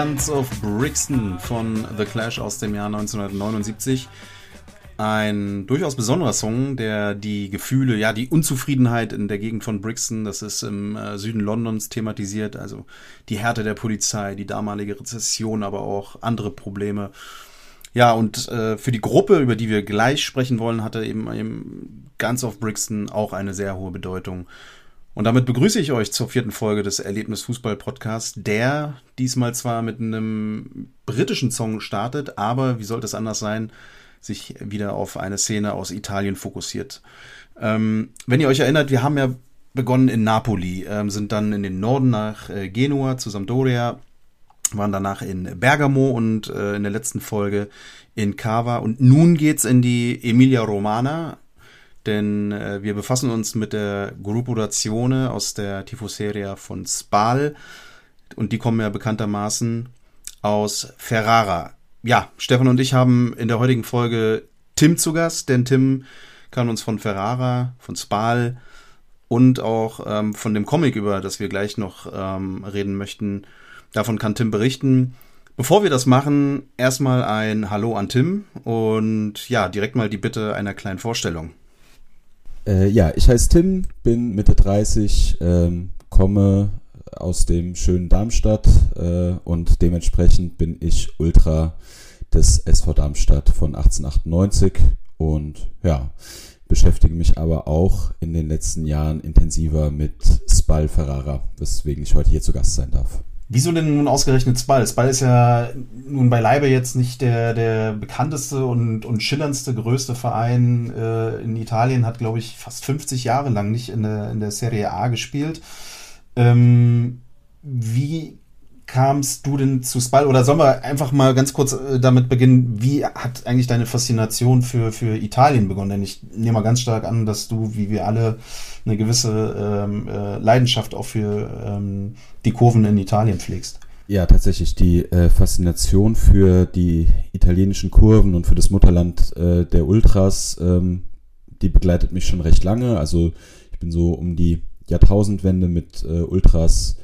Guns of Brixton von The Clash aus dem Jahr 1979. Ein durchaus besonderer Song, der die Gefühle, ja, die Unzufriedenheit in der Gegend von Brixton, das ist im äh, Süden Londons thematisiert, also die Härte der Polizei, die damalige Rezession, aber auch andere Probleme. Ja, und äh, für die Gruppe, über die wir gleich sprechen wollen, hatte eben, eben Guns of Brixton auch eine sehr hohe Bedeutung. Und damit begrüße ich euch zur vierten Folge des Erlebnis Fußball Podcasts, der diesmal zwar mit einem britischen Song startet, aber wie sollte es anders sein, sich wieder auf eine Szene aus Italien fokussiert. Ähm, wenn ihr euch erinnert, wir haben ja begonnen in Napoli, ähm, sind dann in den Norden nach äh, Genua zu Sampdoria, waren danach in Bergamo und äh, in der letzten Folge in Cava und nun geht's in die Emilia Romana, denn äh, wir befassen uns mit der Gruppo d'Azione aus der Tifoseria von Spal und die kommen ja bekanntermaßen aus Ferrara. Ja, Stefan und ich haben in der heutigen Folge Tim zu Gast, denn Tim kann uns von Ferrara, von Spal und auch ähm, von dem Comic, über das wir gleich noch ähm, reden möchten, davon kann Tim berichten. Bevor wir das machen, erstmal ein Hallo an Tim und ja, direkt mal die Bitte einer kleinen Vorstellung. Äh, ja, ich heiße Tim, bin Mitte 30, ähm, komme aus dem schönen Darmstadt äh, und dementsprechend bin ich Ultra des SV Darmstadt von 1898 und ja, beschäftige mich aber auch in den letzten Jahren intensiver mit Spal Ferrara, weswegen ich heute hier zu Gast sein darf. Wieso denn nun ausgerechnet Spal? Spal ist ja nun beileibe jetzt nicht der, der bekannteste und, und schillerndste, größte Verein äh, in Italien, hat, glaube ich, fast 50 Jahre lang nicht in der, in der Serie A gespielt. Ähm, wie kamst du denn zu Spal? Oder sollen wir einfach mal ganz kurz äh, damit beginnen, wie hat eigentlich deine Faszination für, für Italien begonnen? Denn ich nehme mal ganz stark an, dass du, wie wir alle, eine gewisse ähm, äh, Leidenschaft auch für ähm, die Kurven in Italien pflegst. Ja, tatsächlich. Die äh, Faszination für die italienischen Kurven und für das Mutterland äh, der Ultras, ähm, die begleitet mich schon recht lange. Also ich bin so um die Jahrtausendwende mit äh, Ultras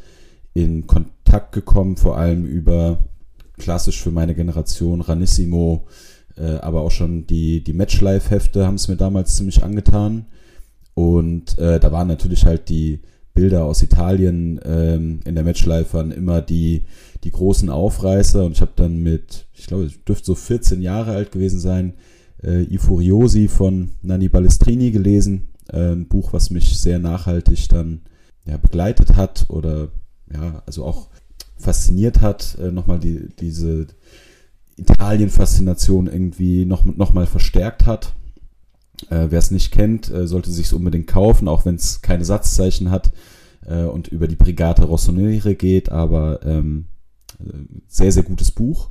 in Kontakt gekommen, vor allem über klassisch für meine Generation Ranissimo, äh, aber auch schon die, die Matchlife-Hefte haben es mir damals ziemlich angetan. Und äh, da waren natürlich halt die Bilder aus Italien ähm, in der Matchlife waren immer die, die großen Aufreißer. Und ich habe dann mit, ich glaube, ich dürfte so 14 Jahre alt gewesen sein, äh, I Furiosi von Nanni Balestrini gelesen. Äh, ein Buch, was mich sehr nachhaltig dann ja, begleitet hat oder ja, also auch fasziniert hat, äh, nochmal die, diese Italien-Faszination irgendwie noch, noch verstärkt hat. Äh, Wer es nicht kennt, äh, sollte sich unbedingt kaufen, auch wenn es keine Satzzeichen hat äh, und über die Brigate Rossoneri geht, aber ähm, sehr, sehr gutes Buch.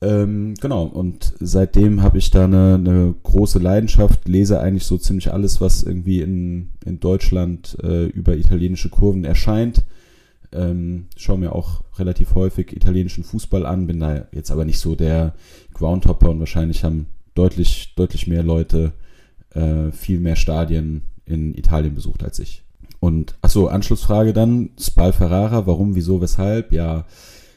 Ähm, genau, und seitdem habe ich da eine, eine, große Leidenschaft, lese eigentlich so ziemlich alles, was irgendwie in, in Deutschland äh, über italienische Kurven erscheint. Ähm, schaue mir auch relativ häufig italienischen Fußball an, bin da jetzt aber nicht so der Groundhopper und wahrscheinlich haben deutlich, deutlich mehr Leute äh, viel mehr Stadien in Italien besucht als ich. Und achso, Anschlussfrage dann, Spal Ferrara, warum, wieso, weshalb? Ja,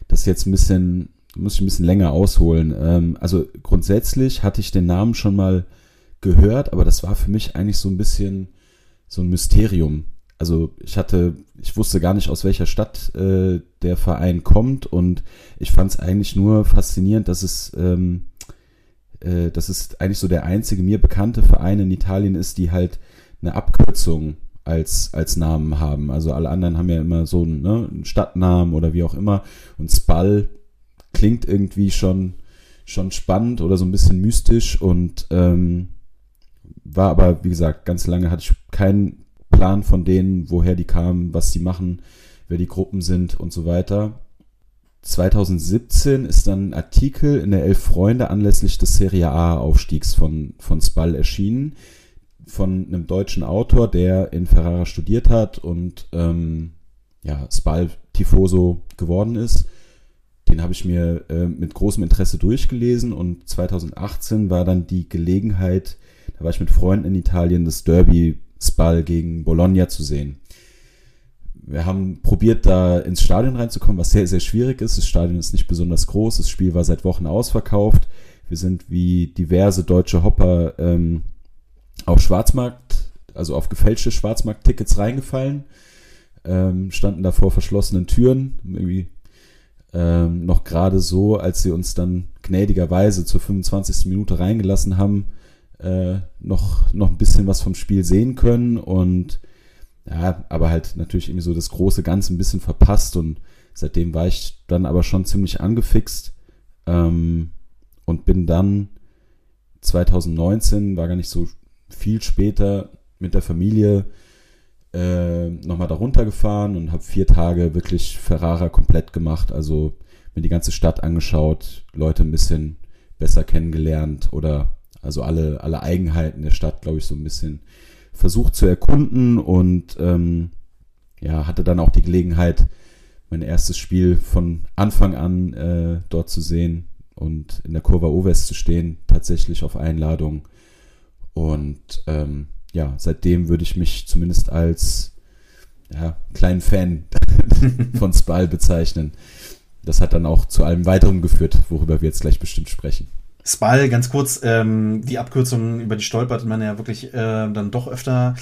das jetzt ein bisschen, muss ich ein bisschen länger ausholen. Ähm, also grundsätzlich hatte ich den Namen schon mal gehört, aber das war für mich eigentlich so ein bisschen so ein Mysterium also ich hatte, ich wusste gar nicht, aus welcher Stadt äh, der Verein kommt und ich fand es eigentlich nur faszinierend, dass es, ähm, äh, dass es eigentlich so der einzige mir bekannte Verein in Italien ist, die halt eine Abkürzung als, als Namen haben. Also alle anderen haben ja immer so einen, ne, einen Stadtnamen oder wie auch immer und Spal klingt irgendwie schon, schon spannend oder so ein bisschen mystisch und ähm, war aber, wie gesagt, ganz lange hatte ich keinen Plan von denen, woher die kamen, was die machen, wer die Gruppen sind und so weiter. 2017 ist dann ein Artikel in der Elf Freunde anlässlich des Serie A Aufstiegs von, von Spall erschienen, von einem deutschen Autor, der in Ferrara studiert hat und ähm, ja, Spall Tifoso geworden ist. Den habe ich mir äh, mit großem Interesse durchgelesen und 2018 war dann die Gelegenheit, da war ich mit Freunden in Italien, das Derby Spal gegen Bologna zu sehen. Wir haben probiert, da ins Stadion reinzukommen, was sehr, sehr schwierig ist. Das Stadion ist nicht besonders groß. Das Spiel war seit Wochen ausverkauft. Wir sind wie diverse deutsche Hopper ähm, auf Schwarzmarkt, also auf gefälschte Schwarzmarkt-Tickets reingefallen. Ähm, standen da vor verschlossenen Türen, irgendwie ähm, noch gerade so, als sie uns dann gnädigerweise zur 25. Minute reingelassen haben, äh, noch, noch ein bisschen was vom Spiel sehen können und ja, aber halt natürlich irgendwie so das große Ganze ein bisschen verpasst und seitdem war ich dann aber schon ziemlich angefixt ähm, und bin dann 2019, war gar nicht so viel später, mit der Familie äh, nochmal da runtergefahren und habe vier Tage wirklich Ferrara komplett gemacht. Also mir die ganze Stadt angeschaut, Leute ein bisschen besser kennengelernt oder also alle, alle Eigenheiten der Stadt, glaube ich, so ein bisschen versucht zu erkunden und ähm, ja, hatte dann auch die Gelegenheit, mein erstes Spiel von Anfang an äh, dort zu sehen und in der Kurva Ovest zu stehen, tatsächlich auf Einladung. Und ähm, ja, seitdem würde ich mich zumindest als ja, kleinen Fan von Spal bezeichnen. Das hat dann auch zu allem weiteren geführt, worüber wir jetzt gleich bestimmt sprechen. Spal, ganz kurz, ähm, die Abkürzung, über die stolpert man ja wirklich äh, dann doch öfter.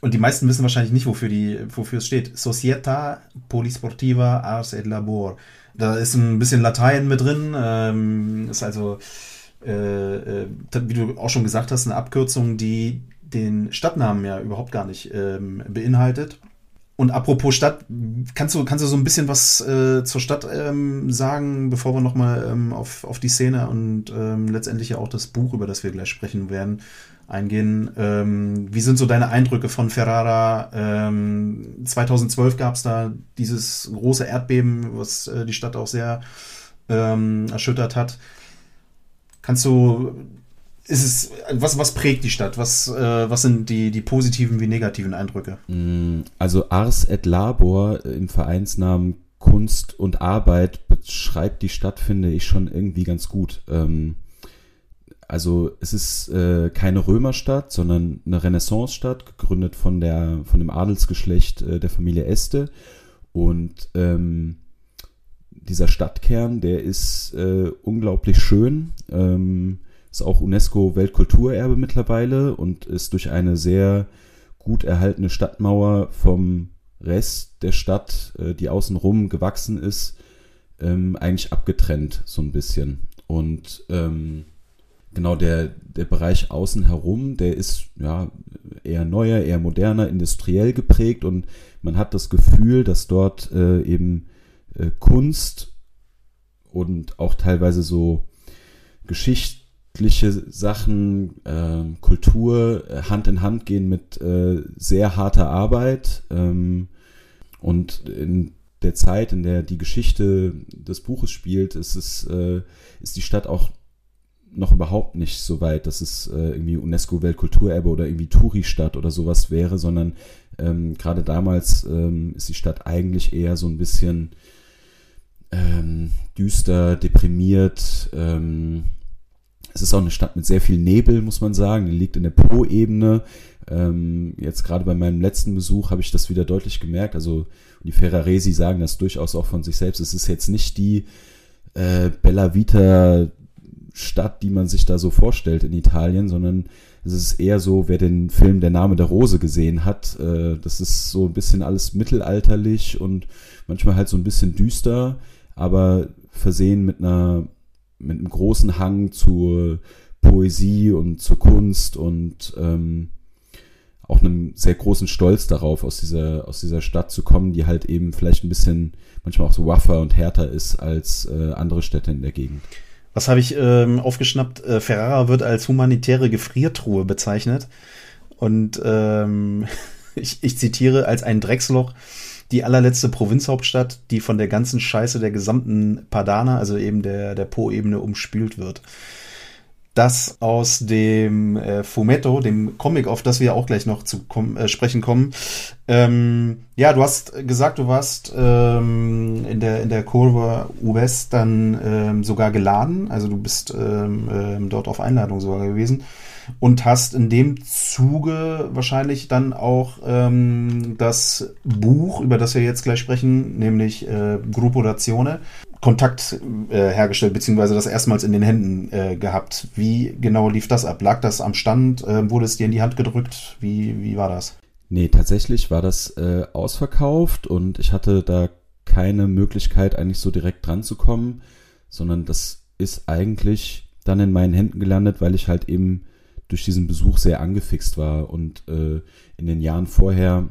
Und die meisten wissen wahrscheinlich nicht, wofür, die, wofür es steht. Societa Polisportiva Ars et Labor. Da ist ein bisschen Latein mit drin. Ähm, ist also, äh, äh, wie du auch schon gesagt hast, eine Abkürzung, die den Stadtnamen ja überhaupt gar nicht ähm, beinhaltet. Und apropos Stadt, kannst du, kannst du so ein bisschen was äh, zur Stadt ähm, sagen, bevor wir nochmal ähm, auf, auf die Szene und ähm, letztendlich ja auch das Buch, über das wir gleich sprechen werden, eingehen? Ähm, wie sind so deine Eindrücke von Ferrara? Ähm, 2012 gab es da dieses große Erdbeben, was äh, die Stadt auch sehr ähm, erschüttert hat. Kannst du ist es, was, was prägt die Stadt? Was, äh, was sind die, die positiven wie negativen Eindrücke? Mm, also Ars et Labor im Vereinsnamen Kunst und Arbeit beschreibt die Stadt, finde ich, schon irgendwie ganz gut. Ähm, also es ist äh, keine Römerstadt, sondern eine Renaissance-Stadt, gegründet von, der, von dem Adelsgeschlecht äh, der Familie Este. Und ähm, dieser Stadtkern, der ist äh, unglaublich schön. Ähm, ist auch UNESCO-Weltkulturerbe mittlerweile und ist durch eine sehr gut erhaltene Stadtmauer vom Rest der Stadt, äh, die außenrum gewachsen ist, ähm, eigentlich abgetrennt, so ein bisschen. Und ähm, genau der, der Bereich außen herum, der ist ja eher neuer, eher moderner, industriell geprägt und man hat das Gefühl, dass dort äh, eben äh, Kunst und auch teilweise so Geschichte geschichtliche Sachen, äh, Kultur Hand in Hand gehen mit äh, sehr harter Arbeit. Ähm, und in der Zeit, in der die Geschichte des Buches spielt, ist, es, äh, ist die Stadt auch noch überhaupt nicht so weit, dass es äh, irgendwie UNESCO-Weltkulturerbe oder irgendwie Touri-Stadt oder sowas wäre, sondern ähm, gerade damals ähm, ist die Stadt eigentlich eher so ein bisschen ähm, düster, deprimiert, ähm, es ist auch eine Stadt mit sehr viel Nebel, muss man sagen. Die liegt in der Po-Ebene. Ähm, jetzt gerade bei meinem letzten Besuch habe ich das wieder deutlich gemerkt. Also die Ferraresi sagen das durchaus auch von sich selbst. Es ist jetzt nicht die äh, Bella Vita Stadt, die man sich da so vorstellt in Italien, sondern es ist eher so, wer den Film Der Name der Rose gesehen hat, äh, das ist so ein bisschen alles mittelalterlich und manchmal halt so ein bisschen düster, aber versehen mit einer mit einem großen Hang zur Poesie und zur Kunst und ähm, auch einem sehr großen Stolz darauf, aus dieser, aus dieser Stadt zu kommen, die halt eben vielleicht ein bisschen manchmal auch so waffer und härter ist als äh, andere Städte in der Gegend. Was habe ich ähm, aufgeschnappt? Äh, Ferrara wird als humanitäre Gefriertruhe bezeichnet. Und ähm, ich, ich zitiere als ein Drecksloch die allerletzte Provinzhauptstadt, die von der ganzen Scheiße der gesamten Padana, also eben der, der Po-Ebene, umspült wird. Das aus dem äh, Fumetto, dem Comic, auf das wir auch gleich noch zu kom äh, sprechen kommen, Ähm, ja, du hast gesagt, du warst ähm, in der in der Kurve US dann ähm, sogar geladen, also du bist ähm, ähm, dort auf Einladung sogar gewesen und hast in dem Zuge wahrscheinlich dann auch ähm, das Buch, über das wir jetzt gleich sprechen, nämlich äh, Gruppo Razione, Kontakt äh, hergestellt, beziehungsweise das erstmals in den Händen äh, gehabt. Wie genau lief das ab? Lag das am Stand? Äh, wurde es dir in die Hand gedrückt? Wie, wie war das? Nee, tatsächlich war das äh, ausverkauft und ich hatte da keine Möglichkeit, eigentlich so direkt dran zu kommen, sondern das ist eigentlich dann in meinen Händen gelandet, weil ich halt eben durch diesen Besuch sehr angefixt war und äh, in den Jahren vorher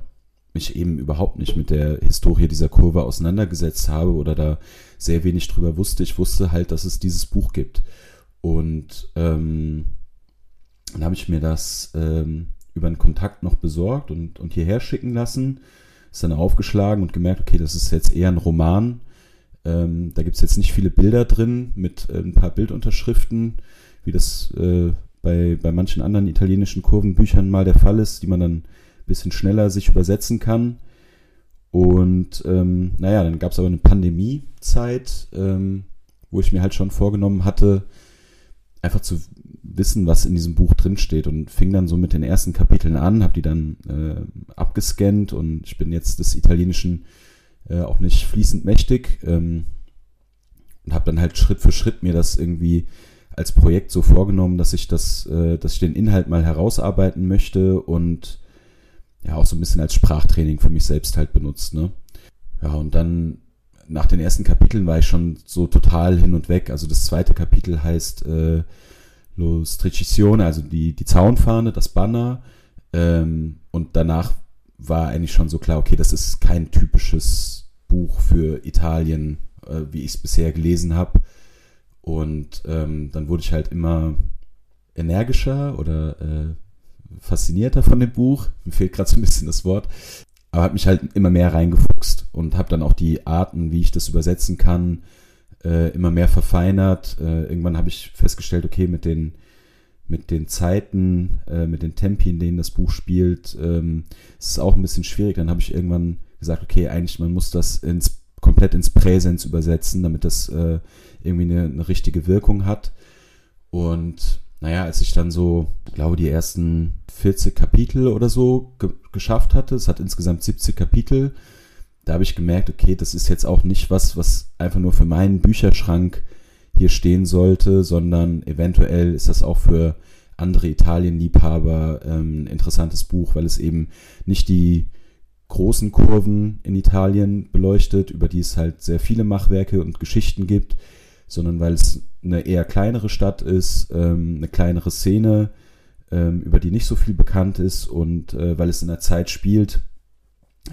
mich eben überhaupt nicht mit der Historie dieser Kurve auseinandergesetzt habe oder da sehr wenig drüber wusste. Ich wusste halt, dass es dieses Buch gibt. Und ähm, dann habe ich mir das ähm, über einen Kontakt noch besorgt und, und hierher schicken lassen. Ist dann aufgeschlagen und gemerkt, okay, das ist jetzt eher ein Roman. Ähm, da gibt es jetzt nicht viele Bilder drin mit äh, ein paar Bildunterschriften, wie das äh, bei, bei manchen anderen italienischen Kurvenbüchern mal der Fall ist, die man dann ein bisschen schneller sich übersetzen kann. Und ähm, naja, dann gab es aber eine Pandemiezeit, ähm, wo ich mir halt schon vorgenommen hatte, einfach zu wissen, was in diesem Buch drinsteht und fing dann so mit den ersten Kapiteln an, habe die dann äh, abgescannt und ich bin jetzt des Italienischen äh, auch nicht fließend mächtig ähm, und habe dann halt Schritt für Schritt mir das irgendwie als Projekt so vorgenommen, dass ich das, äh, dass ich den Inhalt mal herausarbeiten möchte und ja auch so ein bisschen als Sprachtraining für mich selbst halt benutzt, ne? Ja, und dann nach den ersten Kapiteln war ich schon so total hin und weg. Also das zweite Kapitel heißt äh, Lo Strecicione, also die, die Zaunfahne, das Banner. Ähm, und danach war eigentlich schon so klar, okay, das ist kein typisches Buch für Italien, äh, wie ich es bisher gelesen habe. Und ähm, dann wurde ich halt immer energischer oder äh, faszinierter von dem Buch. Mir fehlt gerade so ein bisschen das Wort. Aber habe mich halt immer mehr reingefuchst und habe dann auch die Arten, wie ich das übersetzen kann, äh, immer mehr verfeinert. Äh, irgendwann habe ich festgestellt, okay, mit den mit den Zeiten, äh, mit den Tempi, in denen das Buch spielt, ähm, ist es auch ein bisschen schwierig. Dann habe ich irgendwann gesagt, okay, eigentlich man muss das ins komplett ins Präsens übersetzen, damit das äh, irgendwie eine, eine richtige Wirkung hat. Und naja, als ich dann so, glaube die ersten 40 Kapitel oder so ge geschafft hatte, es hat insgesamt 70 Kapitel, da habe ich gemerkt, okay, das ist jetzt auch nicht was, was einfach nur für meinen Bücherschrank hier stehen sollte, sondern eventuell ist das auch für andere Italienliebhaber ähm, ein interessantes Buch, weil es eben nicht die großen Kurven in Italien beleuchtet, über die es halt sehr viele Machwerke und Geschichten gibt, sondern weil es eine eher kleinere Stadt ist, ähm, eine kleinere Szene, ähm, über die nicht so viel bekannt ist und äh, weil es in der Zeit spielt,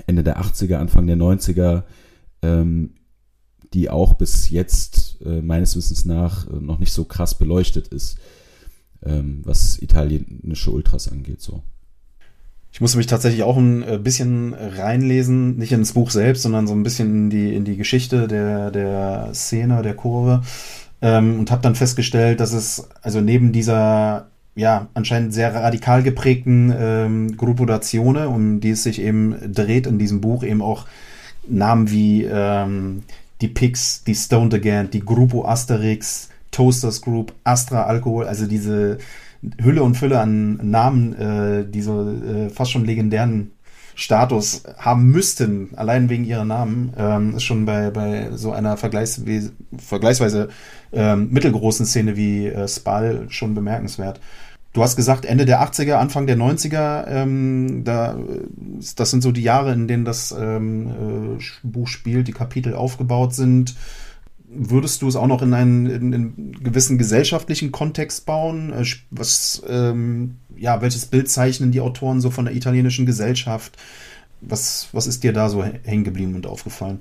Ende der 80er, Anfang der 90er, ähm, die auch bis jetzt äh, meines Wissens nach äh, noch nicht so krass beleuchtet ist, ähm, was italienische Ultras angeht. So. Ich musste mich tatsächlich auch ein äh, bisschen reinlesen, nicht ins Buch selbst, sondern so ein bisschen in die, in die Geschichte der, der Szene, der Kurve. Ähm, und habe dann festgestellt, dass es also neben dieser ja anscheinend sehr radikal geprägten ähm, Gruppo d'Azione, um die es sich eben dreht in diesem Buch, eben auch Namen wie ähm, die Pix, die Stoned Again, die Gruppo Asterix, Toasters Group, Astra Alkohol, also diese Hülle und Fülle an Namen, äh, die so äh, fast schon legendären Status haben müssten, allein wegen ihrer Namen, ähm, ist schon bei, bei so einer Vergleichs vergleichsweise ähm, mittelgroßen Szene wie äh, Spal schon bemerkenswert. Du hast gesagt, Ende der 80er, Anfang der 90er, ähm, da, das sind so die Jahre, in denen das ähm, äh, Buch spielt, die Kapitel aufgebaut sind würdest du es auch noch in einen, in einen gewissen gesellschaftlichen Kontext bauen? Äh, was, ähm, ja, welches Bild zeichnen die Autoren so von der italienischen Gesellschaft? Was, was ist dir da so hängen geblieben und aufgefallen?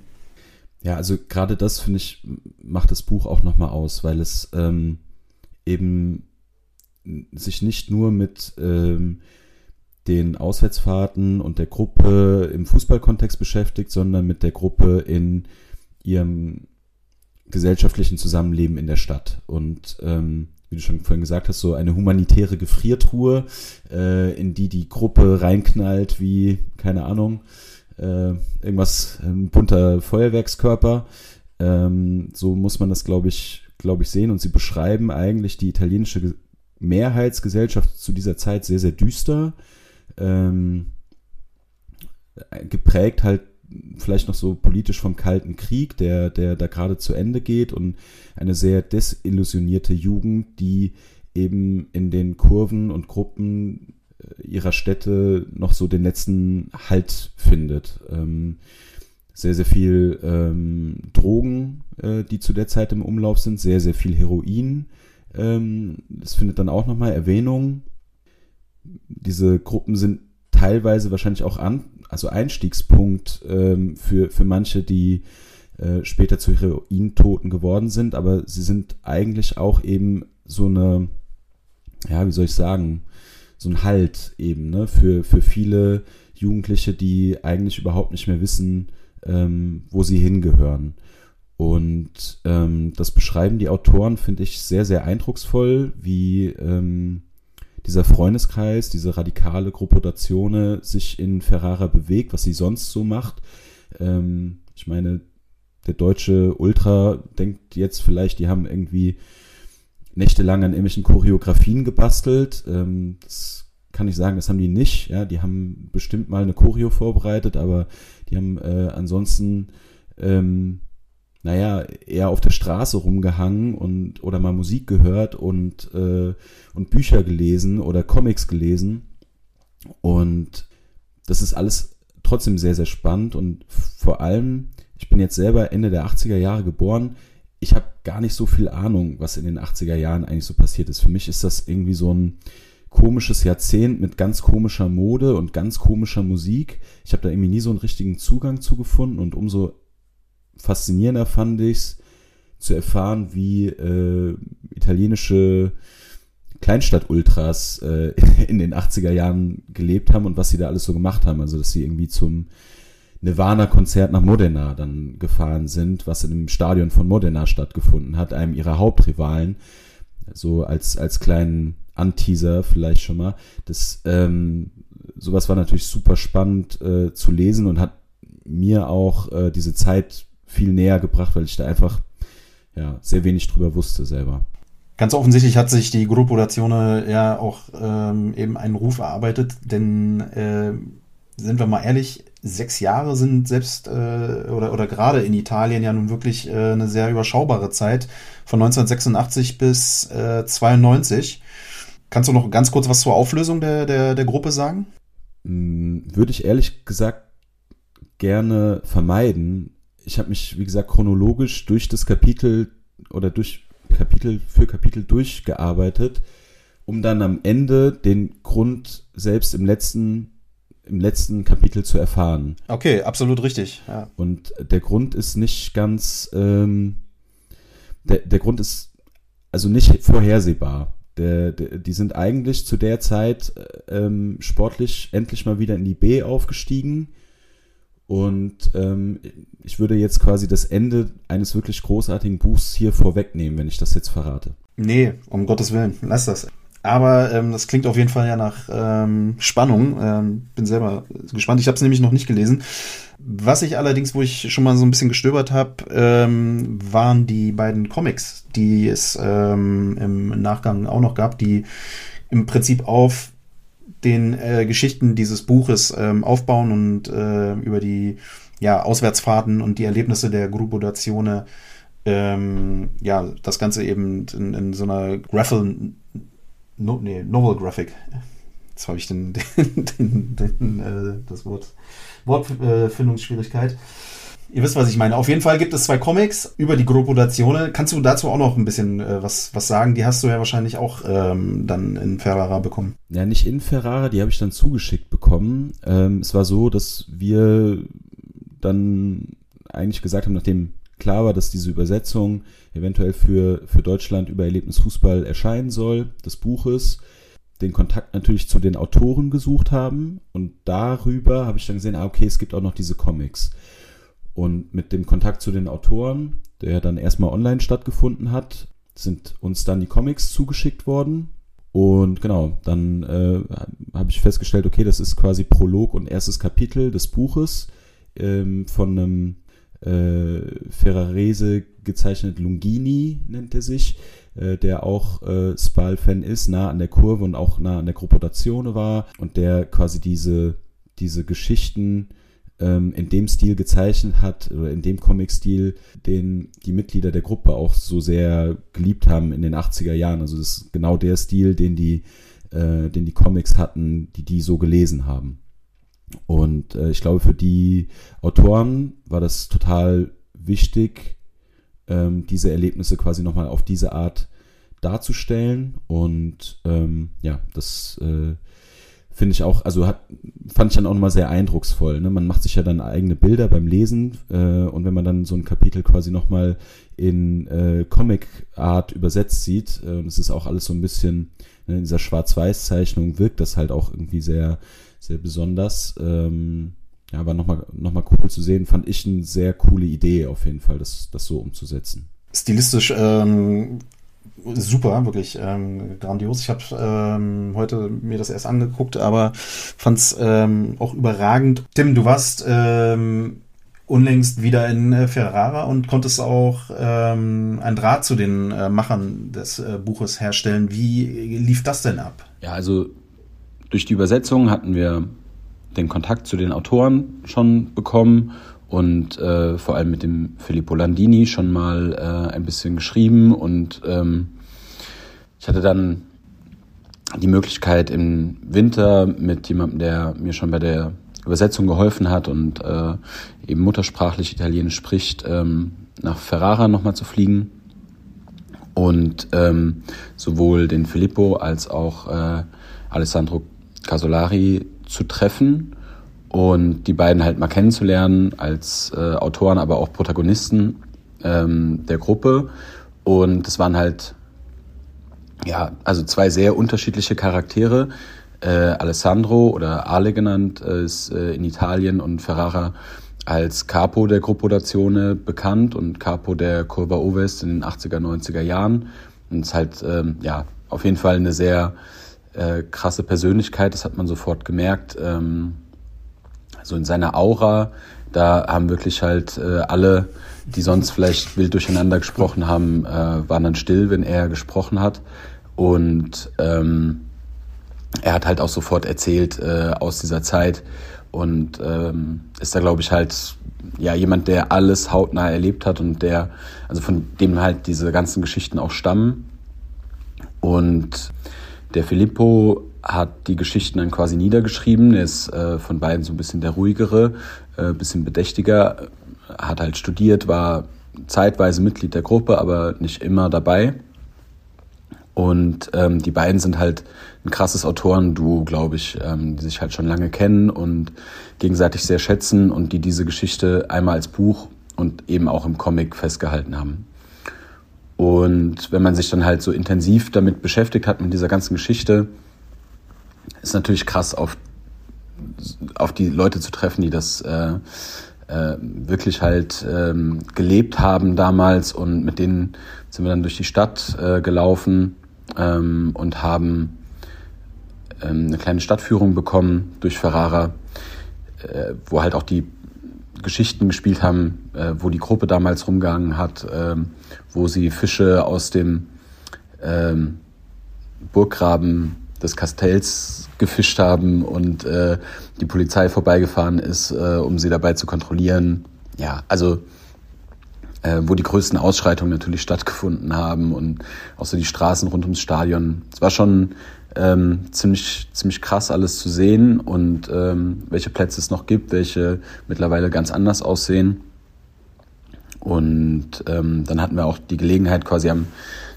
Ja, also gerade das, finde ich, macht das Buch auch nochmal aus, weil es ähm, eben sich nicht nur mit ähm, den Auswärtsfahrten und der Gruppe im Fußballkontext beschäftigt, sondern mit der Gruppe in ihrem gesellschaftlichen Zusammenleben in der Stadt. Und ähm, wie du schon vorhin gesagt hast, so eine humanitäre Gefriertruhe, äh, in die die Gruppe reinknallt wie, keine Ahnung, äh, irgendwas, ein bunter Feuerwerkskörper. Ähm, so muss man das, glaube ich, glaube ich, sehen. Und sie beschreiben eigentlich die italienische Mehrheitsgesellschaft zu dieser Zeit sehr, sehr düster. Ähm, geprägt halt vielleicht noch so politisch vom Kalten Krieg, der, der da gerade zu Ende geht und eine sehr desillusionierte Jugend, die eben in den Kurven und Gruppen äh, ihrer Städte noch so den letzten Halt findet. Ähm, sehr, sehr viel ähm, Drogen, äh, die zu der Zeit im Umlauf sind, sehr, sehr viel Heroin. Ähm, das findet dann auch nochmal Erwähnung. Diese Gruppen sind teilweise wahrscheinlich auch an, also Einstiegspunkt ähm, für, für manche, die äh, später zu Herointoten geworden sind, aber sie sind eigentlich auch eben so eine, ja, wie soll ich sagen, so ein Halt eben, ne, für, für viele Jugendliche, die eigentlich überhaupt nicht mehr wissen, ähm, wo sie hingehören. Und ähm, das beschreiben die Autoren, finde ich, sehr, sehr eindrucksvoll, wie ähm, dieser Freundeskreis, diese radikale Gruppodatione sich in Ferrara bewegt, was sie sonst so macht. Ähm, ich meine, der deutsche Ultra denkt jetzt vielleicht, die haben irgendwie nächtelang an irgendwelchen Choreografien gebastelt. Ähm, das kann ich sagen, das haben die nicht. Ja, die haben bestimmt mal eine Choreo vorbereitet, aber die haben äh, ansonsten ähm, naja, eher auf der Straße rumgehangen und oder mal Musik gehört und, äh, und Bücher gelesen oder Comics gelesen. Und das ist alles trotzdem sehr, sehr spannend und vor allem, ich bin jetzt selber Ende der 80er Jahre geboren. Ich habe gar nicht so viel Ahnung, was in den 80er Jahren eigentlich so passiert ist. Für mich ist das irgendwie so ein komisches Jahrzehnt mit ganz komischer Mode und ganz komischer Musik. Ich habe da irgendwie nie so einen richtigen Zugang zu gefunden und umso faszinierender fand ich es, zu erfahren, wie äh, italienische Kleinstadt-Ultras äh, in den 80er Jahren gelebt haben und was sie da alles so gemacht haben. Also, dass sie irgendwie zum Nirvana-Konzert nach Modena dann gefahren sind, was in dem Stadion von Modena stattgefunden hat, einem ihrer Hauptrivalen. So als, als kleinen Anteaser vielleicht schon mal. Das, ähm, sowas war natürlich super spannend äh, zu lesen und hat mir auch äh, diese Zeit viel näher gebracht, weil ich da einfach ja, sehr wenig drüber wusste selber. Ganz offensichtlich hat sich die Gruppo Dazione ja auch ähm, eben einen Ruf erarbeitet, denn äh, sind wir mal ehrlich, sechs Jahre sind selbst äh, oder, oder gerade in Italien ja nun wirklich äh, eine sehr überschaubare Zeit von 1986 bis äh, 92. Kannst du noch ganz kurz was zur Auflösung der, der, der Gruppe sagen? Hm, würde ich ehrlich gesagt gerne vermeiden, ich habe mich, wie gesagt, chronologisch durch das Kapitel oder durch Kapitel für Kapitel durchgearbeitet, um dann am Ende den Grund selbst im letzten, im letzten Kapitel zu erfahren. Okay, absolut richtig. Ja. Und der Grund ist nicht ganz, ähm, der, der Grund ist also nicht vorhersehbar. Der, der, die sind eigentlich zu der Zeit ähm, sportlich endlich mal wieder in die B aufgestiegen und ähm, ich würde jetzt quasi das Ende eines wirklich großartigen Buchs hier vorwegnehmen, wenn ich das jetzt verrate. Nee, um Gottes Willen, lass das. Aber ähm, das klingt auf jeden Fall ja nach ähm, Spannung. Ähm, bin selber gespannt. Ich habe es nämlich noch nicht gelesen. Was ich allerdings, wo ich schon mal so ein bisschen gestöbert habe, ähm, waren die beiden Comics, die es ähm, im Nachgang auch noch gab, die im Prinzip auf den äh, Geschichten dieses Buches ähm, aufbauen und äh, über die ja, Auswärtsfahrten und die Erlebnisse der Gruppo Dazione ähm, ja, das Ganze eben in, in so einer Graphel, no, nee, Novel Graphic. Jetzt habe ich den, den, den, den äh, das Wort Wortfindungsschwierigkeit. Ihr wisst, was ich meine. Auf jeden Fall gibt es zwei Comics über die Gruppodatione. Kannst du dazu auch noch ein bisschen äh, was, was sagen? Die hast du ja wahrscheinlich auch ähm, dann in Ferrara bekommen. Ja, nicht in Ferrara, die habe ich dann zugeschickt bekommen. Ähm, es war so, dass wir dann eigentlich gesagt haben, nachdem klar war, dass diese Übersetzung eventuell für, für Deutschland über Erlebnisfußball erscheinen soll, des Buches, den Kontakt natürlich zu den Autoren gesucht haben und darüber habe ich dann gesehen, ah, okay, es gibt auch noch diese Comics. Und mit dem Kontakt zu den Autoren, der dann erstmal online stattgefunden hat, sind uns dann die Comics zugeschickt worden. Und genau, dann äh, habe ich festgestellt, okay, das ist quasi Prolog und erstes Kapitel des Buches ähm, von einem äh, Ferrarese gezeichnet Lungini, nennt er sich, äh, der auch äh, Spal-Fan ist, nah an der Kurve und auch nah an der Gruppotation war und der quasi diese, diese Geschichten ähm, in dem Stil gezeichnet hat, oder in dem Comic-Stil, den die Mitglieder der Gruppe auch so sehr geliebt haben in den 80er Jahren. Also das ist genau der Stil, den die, äh, den die Comics hatten, die die so gelesen haben. Und äh, ich glaube, für die Autoren war das total wichtig, ähm, diese Erlebnisse quasi nochmal auf diese Art darzustellen. Und ähm, ja, das äh, finde ich auch, also hat, fand ich dann auch nochmal sehr eindrucksvoll. Ne? Man macht sich ja dann eigene Bilder beim Lesen äh, und wenn man dann so ein Kapitel quasi nochmal in äh, Comic-Art übersetzt sieht, äh, es ist auch alles so ein bisschen ne, in dieser Schwarz-Weiß-Zeichnung wirkt das halt auch irgendwie sehr, sehr besonders. Ähm, ja, war nochmal noch mal cool zu sehen, fand ich eine sehr coole Idee auf jeden Fall, das, das so umzusetzen. Stilistisch ähm, super, wirklich ähm, grandios. Ich habe ähm, heute mir das erst angeguckt, aber fand es ähm, auch überragend. Tim, du warst ähm, unlängst wieder in äh, Ferrara und konntest auch ähm, ein Draht zu den äh, Machern des äh, Buches herstellen. Wie lief das denn ab? Ja, also durch die Übersetzung hatten wir den Kontakt zu den Autoren schon bekommen und äh, vor allem mit dem Filippo Landini schon mal äh, ein bisschen geschrieben und ähm, ich hatte dann die Möglichkeit im Winter mit jemandem, der mir schon bei der Übersetzung geholfen hat und äh, eben muttersprachlich Italienisch spricht, ähm, nach Ferrara nochmal zu fliegen und ähm, sowohl den Filippo als auch äh, Alessandro Casolari zu treffen und die beiden halt mal kennenzulernen als äh, Autoren, aber auch Protagonisten ähm, der Gruppe. Und es waren halt, ja, also zwei sehr unterschiedliche Charaktere. Äh, Alessandro oder Ale genannt äh, ist äh, in Italien und Ferrara als Capo der Gruppodazione bekannt und Capo der Curva Ovest in den 80er, 90er Jahren. Und ist halt, ähm, ja, auf jeden Fall eine sehr äh, krasse Persönlichkeit, das hat man sofort gemerkt. Ähm, so in seiner Aura, da haben wirklich halt äh, alle, die sonst vielleicht wild durcheinander gesprochen haben, äh, waren dann still, wenn er gesprochen hat. Und ähm, er hat halt auch sofort erzählt äh, aus dieser Zeit und ähm, ist da, glaube ich, halt ja jemand, der alles hautnah erlebt hat und der, also von dem halt diese ganzen Geschichten auch stammen. Und der Filippo hat die Geschichten dann quasi niedergeschrieben. Er ist äh, von beiden so ein bisschen der ruhigere, äh, bisschen bedächtiger, hat halt studiert, war zeitweise Mitglied der Gruppe, aber nicht immer dabei. Und ähm, die beiden sind halt ein krasses Autorenduo, glaube ich, ähm, die sich halt schon lange kennen und gegenseitig sehr schätzen und die diese Geschichte einmal als Buch und eben auch im Comic festgehalten haben. Und wenn man sich dann halt so intensiv damit beschäftigt hat, mit dieser ganzen Geschichte, ist natürlich krass, auf, auf die Leute zu treffen, die das äh, äh, wirklich halt ähm, gelebt haben damals. Und mit denen sind wir dann durch die Stadt äh, gelaufen ähm, und haben ähm, eine kleine Stadtführung bekommen durch Ferrara, äh, wo halt auch die Geschichten gespielt haben, äh, wo die Gruppe damals rumgegangen hat, äh, wo sie Fische aus dem ähm, Burggraben des Kastells gefischt haben und äh, die Polizei vorbeigefahren ist, äh, um sie dabei zu kontrollieren. Ja, also äh, wo die größten Ausschreitungen natürlich stattgefunden haben und auch so die Straßen rund ums Stadion. Es war schon ähm, ziemlich, ziemlich krass alles zu sehen und ähm, welche Plätze es noch gibt, welche mittlerweile ganz anders aussehen. Und ähm, dann hatten wir auch die Gelegenheit, quasi am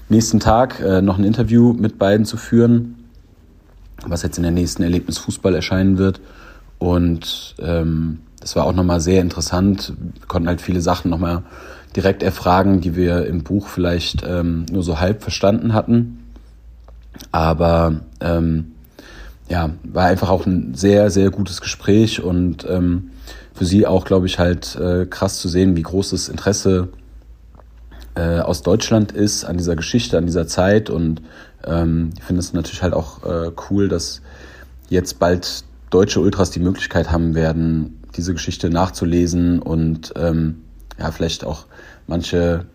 nächsten Tag äh, noch ein Interview mit beiden zu führen was jetzt in der nächsten Erlebnis Fußball erscheinen wird. Und ähm, das war auch nochmal sehr interessant. Wir konnten halt viele Sachen nochmal direkt erfragen, die wir im Buch vielleicht ähm, nur so halb verstanden hatten. Aber ähm, ja, war einfach auch ein sehr, sehr gutes Gespräch und ähm, für sie auch, glaube ich, halt äh, krass zu sehen, wie großes Interesse äh, aus Deutschland ist, an dieser Geschichte, an dieser Zeit. Und ähm, ich finde es natürlich halt auch äh, cool, dass jetzt bald deutsche Ultras die Möglichkeit haben werden, diese Geschichte nachzulesen und ähm, ja, vielleicht auch manche,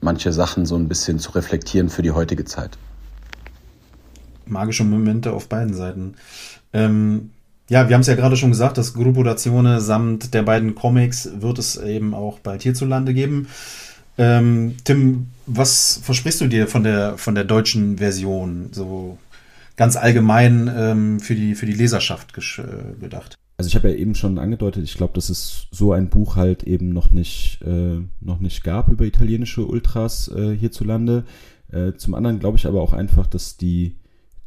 manche Sachen so ein bisschen zu reflektieren für die heutige Zeit. Magische Momente auf beiden Seiten. Ähm, ja, wir haben es ja gerade schon gesagt, das Gruppo Dazione samt der beiden Comics wird es eben auch bald hierzulande geben. Ähm, Tim, was versprichst du dir von der, von der deutschen Version? So ganz allgemein ähm, für, die, für die Leserschaft äh, gedacht. Also ich habe ja eben schon angedeutet, ich glaube, dass es so ein Buch halt eben noch nicht, äh, noch nicht gab über italienische Ultras äh, hierzulande. Äh, zum anderen glaube ich aber auch einfach, dass die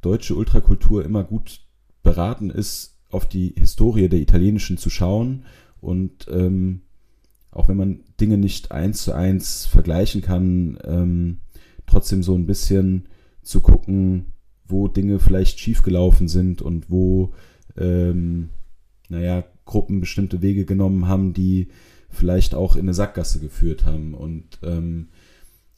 deutsche Ultrakultur immer gut beraten ist, auf die Historie der italienischen zu schauen und ähm, auch wenn man Dinge nicht eins zu eins vergleichen kann, ähm, trotzdem so ein bisschen zu gucken, wo Dinge vielleicht schiefgelaufen sind und wo, ähm, naja, Gruppen bestimmte Wege genommen haben, die vielleicht auch in eine Sackgasse geführt haben. Und ähm,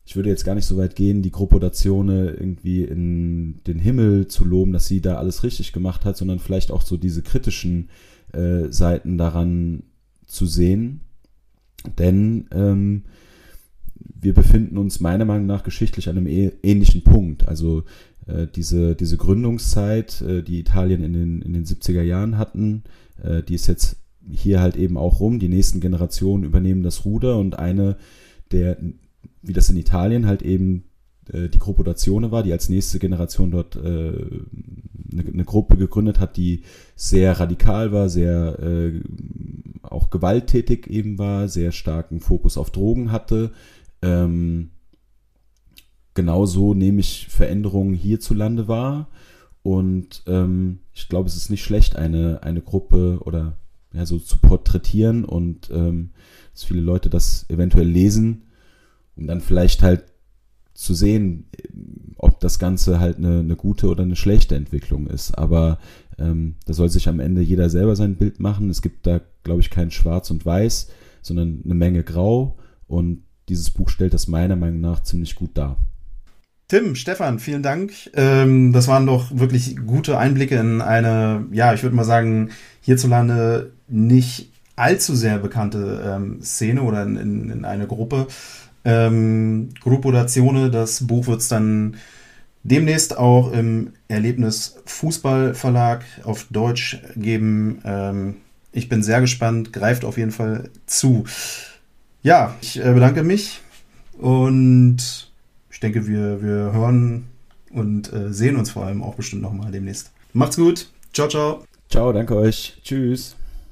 ich würde jetzt gar nicht so weit gehen, die Gruppodatione irgendwie in den Himmel zu loben, dass sie da alles richtig gemacht hat, sondern vielleicht auch so diese kritischen äh, Seiten daran zu sehen denn ähm, wir befinden uns meiner Meinung nach geschichtlich an einem ähnlichen Punkt. Also äh, diese, diese Gründungszeit, äh, die Italien in den, in den 70er Jahren hatten, äh, die ist jetzt hier halt eben auch rum. Die nächsten Generationen übernehmen das Ruder und eine der, wie das in Italien halt eben äh, die Gruppodatione war, die als nächste Generation dort äh, eine, eine, Gruppe gegründet hat, die sehr radikal war, sehr äh, auch gewalttätig eben war, sehr starken Fokus auf Drogen hatte. Ähm, genauso nehme ich Veränderungen hierzulande wahr. Und ähm, ich glaube, es ist nicht schlecht, eine, eine Gruppe oder ja, so zu porträtieren und ähm, dass viele Leute das eventuell lesen, um dann vielleicht halt zu sehen, ob das Ganze halt eine, eine gute oder eine schlechte Entwicklung ist. Aber ähm, da soll sich am Ende jeder selber sein Bild machen. Es gibt da, glaube ich, kein Schwarz und Weiß, sondern eine Menge Grau. Und dieses Buch stellt das meiner Meinung nach ziemlich gut dar. Tim, Stefan, vielen Dank. Ähm, das waren doch wirklich gute Einblicke in eine, ja, ich würde mal sagen, hierzulande nicht allzu sehr bekannte ähm, Szene oder in, in, in eine Gruppe. Ähm, Gruppo Dazione, das Buch wird es dann demnächst auch im Erlebnis Fußballverlag auf Deutsch geben. Ähm, ich bin sehr gespannt, greift auf jeden Fall zu. Ja, ich äh, bedanke mich und ich denke, wir, wir hören und äh, sehen uns vor allem auch bestimmt nochmal demnächst. Macht's gut. Ciao, ciao. Ciao, danke euch. Tschüss.